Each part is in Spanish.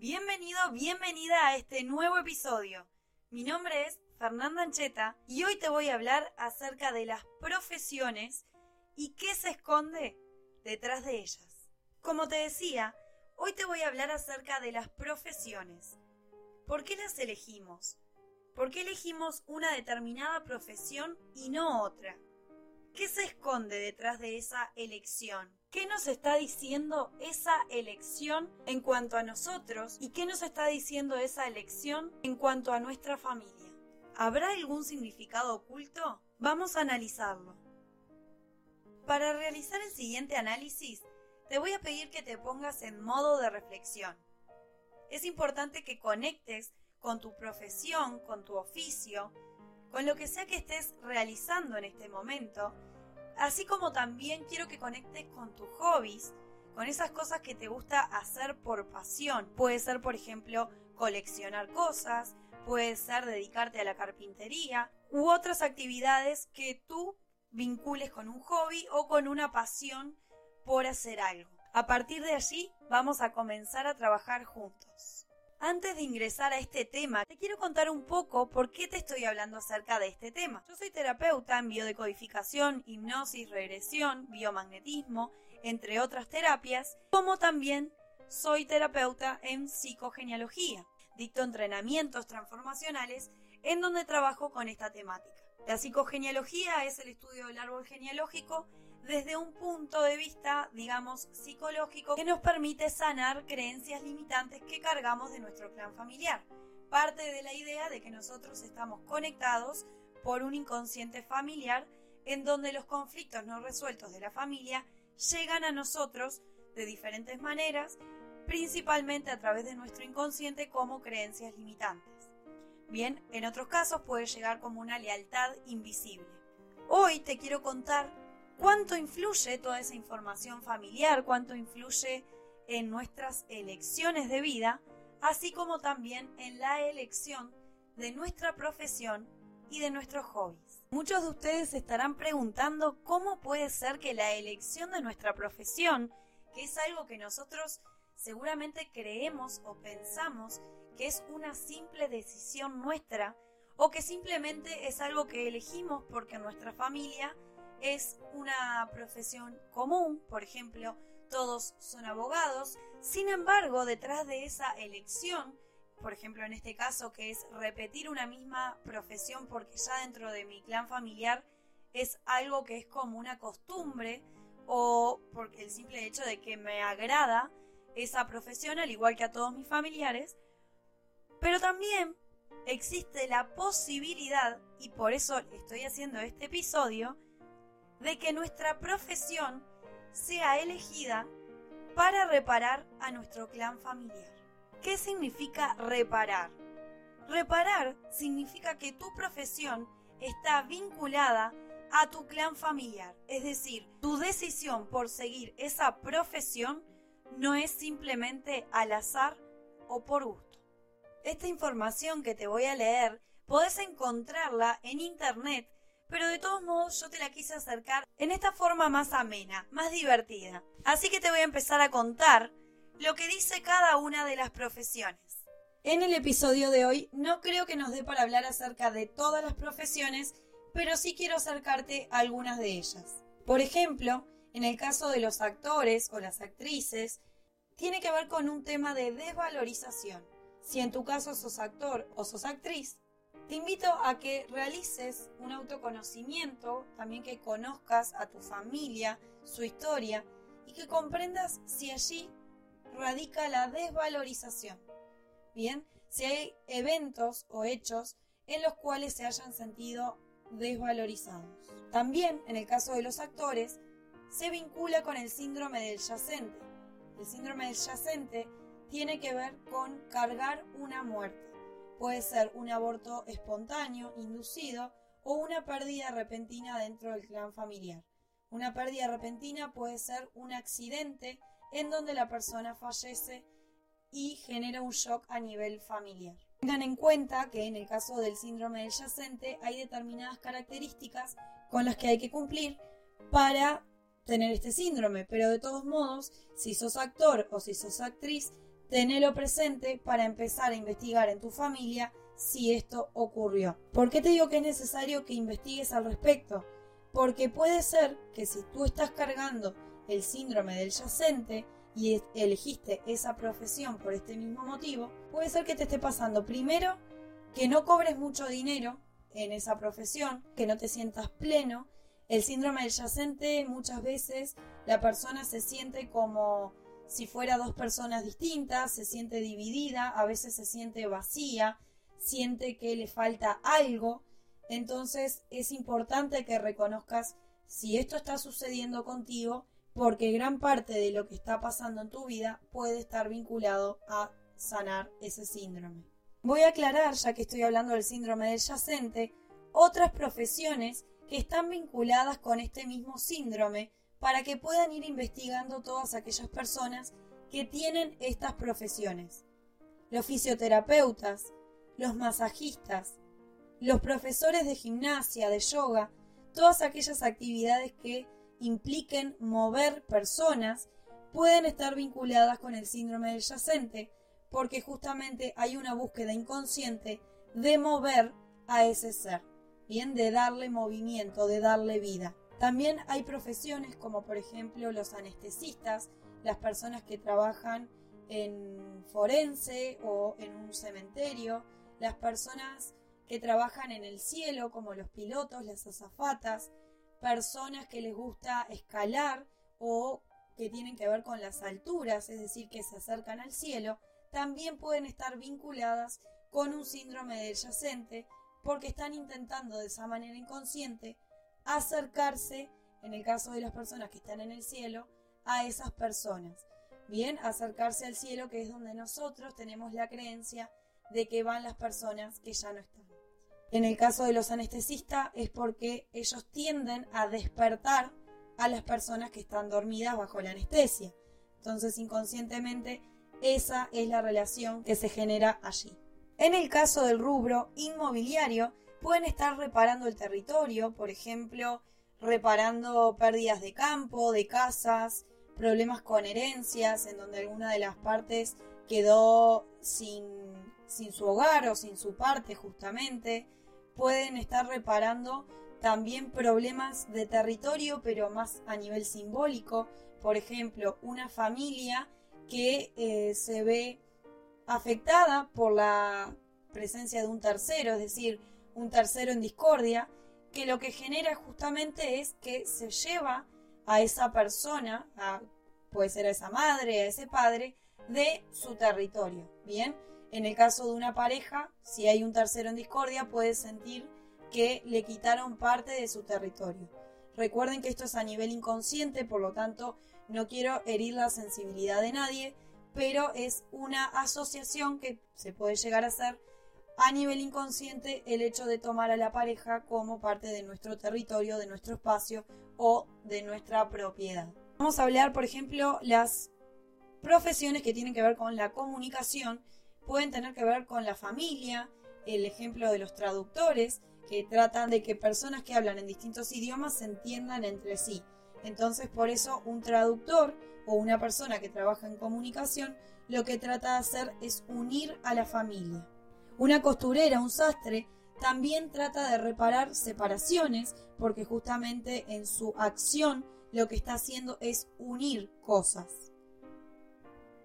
Bienvenido, bienvenida a este nuevo episodio. Mi nombre es Fernanda Ancheta y hoy te voy a hablar acerca de las profesiones y qué se esconde detrás de ellas. Como te decía, hoy te voy a hablar acerca de las profesiones. ¿Por qué las elegimos? ¿Por qué elegimos una determinada profesión y no otra? ¿Qué se esconde detrás de esa elección? ¿Qué nos está diciendo esa elección en cuanto a nosotros y qué nos está diciendo esa elección en cuanto a nuestra familia? ¿Habrá algún significado oculto? Vamos a analizarlo. Para realizar el siguiente análisis, te voy a pedir que te pongas en modo de reflexión. Es importante que conectes con tu profesión, con tu oficio, con lo que sea que estés realizando en este momento Así como también quiero que conectes con tus hobbies, con esas cosas que te gusta hacer por pasión. Puede ser, por ejemplo, coleccionar cosas, puede ser dedicarte a la carpintería u otras actividades que tú vincules con un hobby o con una pasión por hacer algo. A partir de allí vamos a comenzar a trabajar juntos. Antes de ingresar a este tema, te quiero contar un poco por qué te estoy hablando acerca de este tema. Yo soy terapeuta en biodecodificación, hipnosis, regresión, biomagnetismo, entre otras terapias, como también soy terapeuta en psicogenealogía. Dicto entrenamientos transformacionales en donde trabajo con esta temática. La psicogenealogía es el estudio del árbol genealógico desde un punto de vista, digamos, psicológico que nos permite sanar creencias limitantes que cargamos de nuestro clan familiar. Parte de la idea de que nosotros estamos conectados por un inconsciente familiar en donde los conflictos no resueltos de la familia llegan a nosotros de diferentes maneras, principalmente a través de nuestro inconsciente como creencias limitantes. Bien, en otros casos puede llegar como una lealtad invisible. Hoy te quiero contar cuánto influye toda esa información familiar, cuánto influye en nuestras elecciones de vida, así como también en la elección de nuestra profesión y de nuestros hobbies. Muchos de ustedes estarán preguntando cómo puede ser que la elección de nuestra profesión, que es algo que nosotros seguramente creemos o pensamos que es una simple decisión nuestra, o que simplemente es algo que elegimos porque nuestra familia es una profesión común, por ejemplo, todos son abogados, sin embargo, detrás de esa elección, por ejemplo, en este caso, que es repetir una misma profesión porque ya dentro de mi clan familiar es algo que es como una costumbre o porque el simple hecho de que me agrada esa profesión al igual que a todos mis familiares, pero también existe la posibilidad, y por eso estoy haciendo este episodio, de que nuestra profesión sea elegida para reparar a nuestro clan familiar. ¿Qué significa reparar? Reparar significa que tu profesión está vinculada a tu clan familiar, es decir, tu decisión por seguir esa profesión no es simplemente al azar o por gusto. Esta información que te voy a leer podés encontrarla en internet pero de todos modos yo te la quise acercar en esta forma más amena, más divertida. Así que te voy a empezar a contar lo que dice cada una de las profesiones. En el episodio de hoy no creo que nos dé para hablar acerca de todas las profesiones, pero sí quiero acercarte a algunas de ellas. Por ejemplo, en el caso de los actores o las actrices, tiene que ver con un tema de desvalorización. Si en tu caso sos actor o sos actriz, te invito a que realices un autoconocimiento, también que conozcas a tu familia, su historia y que comprendas si allí radica la desvalorización. Bien, si hay eventos o hechos en los cuales se hayan sentido desvalorizados. También, en el caso de los actores, se vincula con el síndrome del yacente. El síndrome del yacente tiene que ver con cargar una muerte. Puede ser un aborto espontáneo, inducido, o una pérdida repentina dentro del clan familiar. Una pérdida repentina puede ser un accidente en donde la persona fallece y genera un shock a nivel familiar. Tengan en cuenta que en el caso del síndrome del yacente hay determinadas características con las que hay que cumplir para tener este síndrome, pero de todos modos, si sos actor o si sos actriz, tenelo presente para empezar a investigar en tu familia si esto ocurrió. ¿Por qué te digo que es necesario que investigues al respecto? Porque puede ser que si tú estás cargando el síndrome del yacente y elegiste esa profesión por este mismo motivo, puede ser que te esté pasando primero que no cobres mucho dinero en esa profesión, que no te sientas pleno. El síndrome del yacente muchas veces la persona se siente como si fuera dos personas distintas, se siente dividida, a veces se siente vacía, siente que le falta algo. Entonces es importante que reconozcas si esto está sucediendo contigo, porque gran parte de lo que está pasando en tu vida puede estar vinculado a sanar ese síndrome. Voy a aclarar, ya que estoy hablando del síndrome del yacente, otras profesiones que están vinculadas con este mismo síndrome para que puedan ir investigando todas aquellas personas que tienen estas profesiones. Los fisioterapeutas, los masajistas, los profesores de gimnasia, de yoga, todas aquellas actividades que impliquen mover personas pueden estar vinculadas con el síndrome del yacente, porque justamente hay una búsqueda inconsciente de mover a ese ser, bien, de darle movimiento, de darle vida. También hay profesiones como por ejemplo los anestesistas, las personas que trabajan en forense o en un cementerio, las personas que trabajan en el cielo como los pilotos, las azafatas, personas que les gusta escalar o que tienen que ver con las alturas, es decir, que se acercan al cielo, también pueden estar vinculadas con un síndrome del yacente porque están intentando de esa manera inconsciente acercarse, en el caso de las personas que están en el cielo, a esas personas. Bien, acercarse al cielo, que es donde nosotros tenemos la creencia de que van las personas que ya no están. En el caso de los anestesistas es porque ellos tienden a despertar a las personas que están dormidas bajo la anestesia. Entonces, inconscientemente, esa es la relación que se genera allí. En el caso del rubro inmobiliario, pueden estar reparando el territorio, por ejemplo, reparando pérdidas de campo, de casas, problemas con herencias, en donde alguna de las partes quedó sin, sin su hogar o sin su parte justamente. Pueden estar reparando también problemas de territorio, pero más a nivel simbólico. Por ejemplo, una familia que eh, se ve afectada por la presencia de un tercero, es decir, un tercero en discordia, que lo que genera justamente es que se lleva a esa persona, puede ser a esa madre, a ese padre, de su territorio. Bien, en el caso de una pareja, si hay un tercero en discordia, puede sentir que le quitaron parte de su territorio. Recuerden que esto es a nivel inconsciente, por lo tanto, no quiero herir la sensibilidad de nadie, pero es una asociación que se puede llegar a hacer a nivel inconsciente el hecho de tomar a la pareja como parte de nuestro territorio, de nuestro espacio o de nuestra propiedad. Vamos a hablar, por ejemplo, las profesiones que tienen que ver con la comunicación, pueden tener que ver con la familia, el ejemplo de los traductores, que tratan de que personas que hablan en distintos idiomas se entiendan entre sí. Entonces, por eso un traductor o una persona que trabaja en comunicación lo que trata de hacer es unir a la familia. Una costurera, un sastre, también trata de reparar separaciones porque justamente en su acción lo que está haciendo es unir cosas.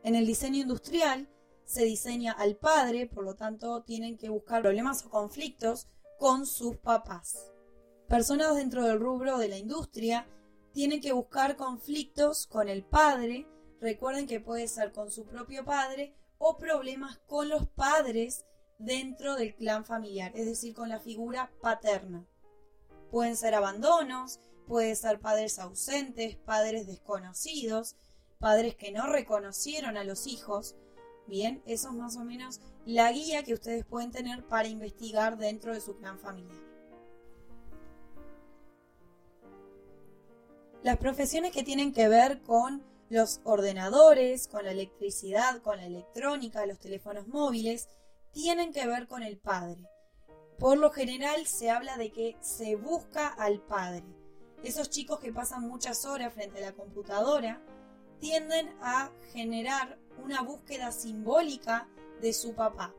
En el diseño industrial se diseña al padre, por lo tanto tienen que buscar problemas o conflictos con sus papás. Personas dentro del rubro de la industria tienen que buscar conflictos con el padre, recuerden que puede ser con su propio padre o problemas con los padres dentro del clan familiar, es decir, con la figura paterna. Pueden ser abandonos, pueden ser padres ausentes, padres desconocidos, padres que no reconocieron a los hijos. Bien, eso es más o menos la guía que ustedes pueden tener para investigar dentro de su clan familiar. Las profesiones que tienen que ver con los ordenadores, con la electricidad, con la electrónica, los teléfonos móviles, tienen que ver con el padre. Por lo general se habla de que se busca al padre. Esos chicos que pasan muchas horas frente a la computadora tienden a generar una búsqueda simbólica de su papá.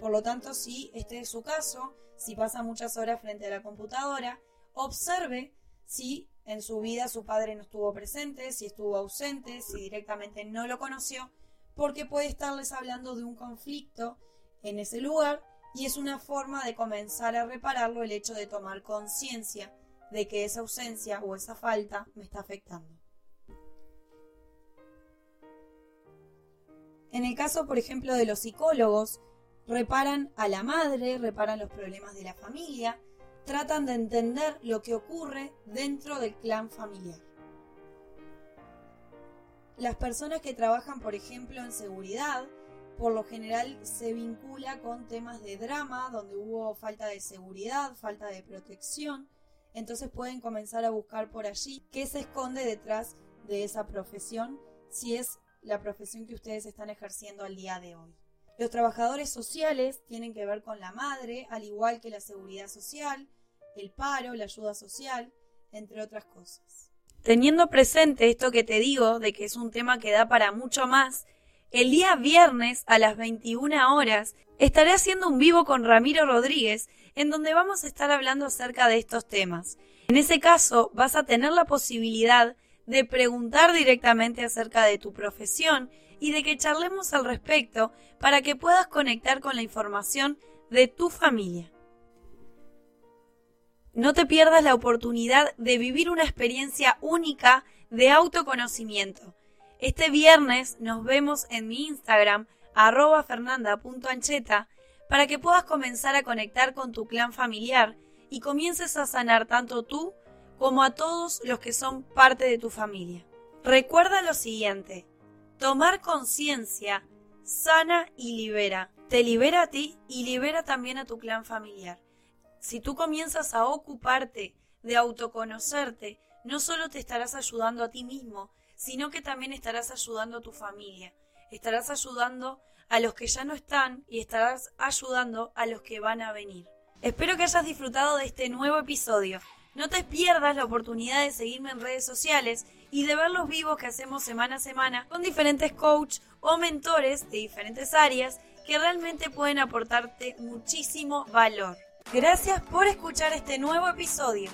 Por lo tanto, si este es su caso, si pasa muchas horas frente a la computadora, observe si en su vida su padre no estuvo presente, si estuvo ausente, si directamente no lo conoció, porque puede estarles hablando de un conflicto en ese lugar y es una forma de comenzar a repararlo el hecho de tomar conciencia de que esa ausencia o esa falta me está afectando. En el caso, por ejemplo, de los psicólogos, reparan a la madre, reparan los problemas de la familia, tratan de entender lo que ocurre dentro del clan familiar. Las personas que trabajan, por ejemplo, en seguridad, por lo general se vincula con temas de drama, donde hubo falta de seguridad, falta de protección, entonces pueden comenzar a buscar por allí qué se esconde detrás de esa profesión, si es la profesión que ustedes están ejerciendo al día de hoy. Los trabajadores sociales tienen que ver con la madre, al igual que la seguridad social, el paro, la ayuda social, entre otras cosas. Teniendo presente esto que te digo, de que es un tema que da para mucho más, el día viernes a las 21 horas estaré haciendo un vivo con Ramiro Rodríguez en donde vamos a estar hablando acerca de estos temas. En ese caso vas a tener la posibilidad de preguntar directamente acerca de tu profesión y de que charlemos al respecto para que puedas conectar con la información de tu familia. No te pierdas la oportunidad de vivir una experiencia única de autoconocimiento. Este viernes nos vemos en mi Instagram, arroba fernanda.ancheta, para que puedas comenzar a conectar con tu clan familiar y comiences a sanar tanto tú como a todos los que son parte de tu familia. Recuerda lo siguiente, Tomar conciencia sana y libera. Te libera a ti y libera también a tu clan familiar. Si tú comienzas a ocuparte de autoconocerte, no solo te estarás ayudando a ti mismo, sino que también estarás ayudando a tu familia. Estarás ayudando a los que ya no están y estarás ayudando a los que van a venir. Espero que hayas disfrutado de este nuevo episodio. No te pierdas la oportunidad de seguirme en redes sociales y de ver los vivos que hacemos semana a semana con diferentes coaches o mentores de diferentes áreas que realmente pueden aportarte muchísimo valor. Gracias por escuchar este nuevo episodio.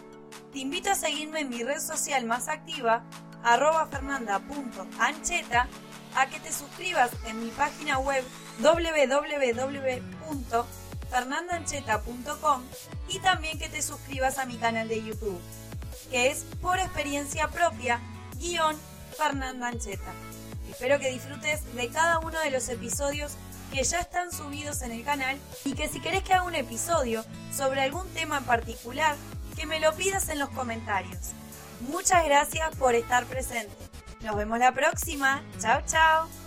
Te invito a seguirme en mi red social más activa, arroba fernanda.ancheta, a que te suscribas en mi página web www.fernandancheta.com y también que te suscribas a mi canal de YouTube, que es por experiencia propia guion Fernanda Ancheta. Espero que disfrutes de cada uno de los episodios que ya están subidos en el canal y que si querés que haga un episodio sobre algún tema en particular, que me lo pidas en los comentarios. Muchas gracias por estar presente. Nos vemos la próxima. Chao, chao.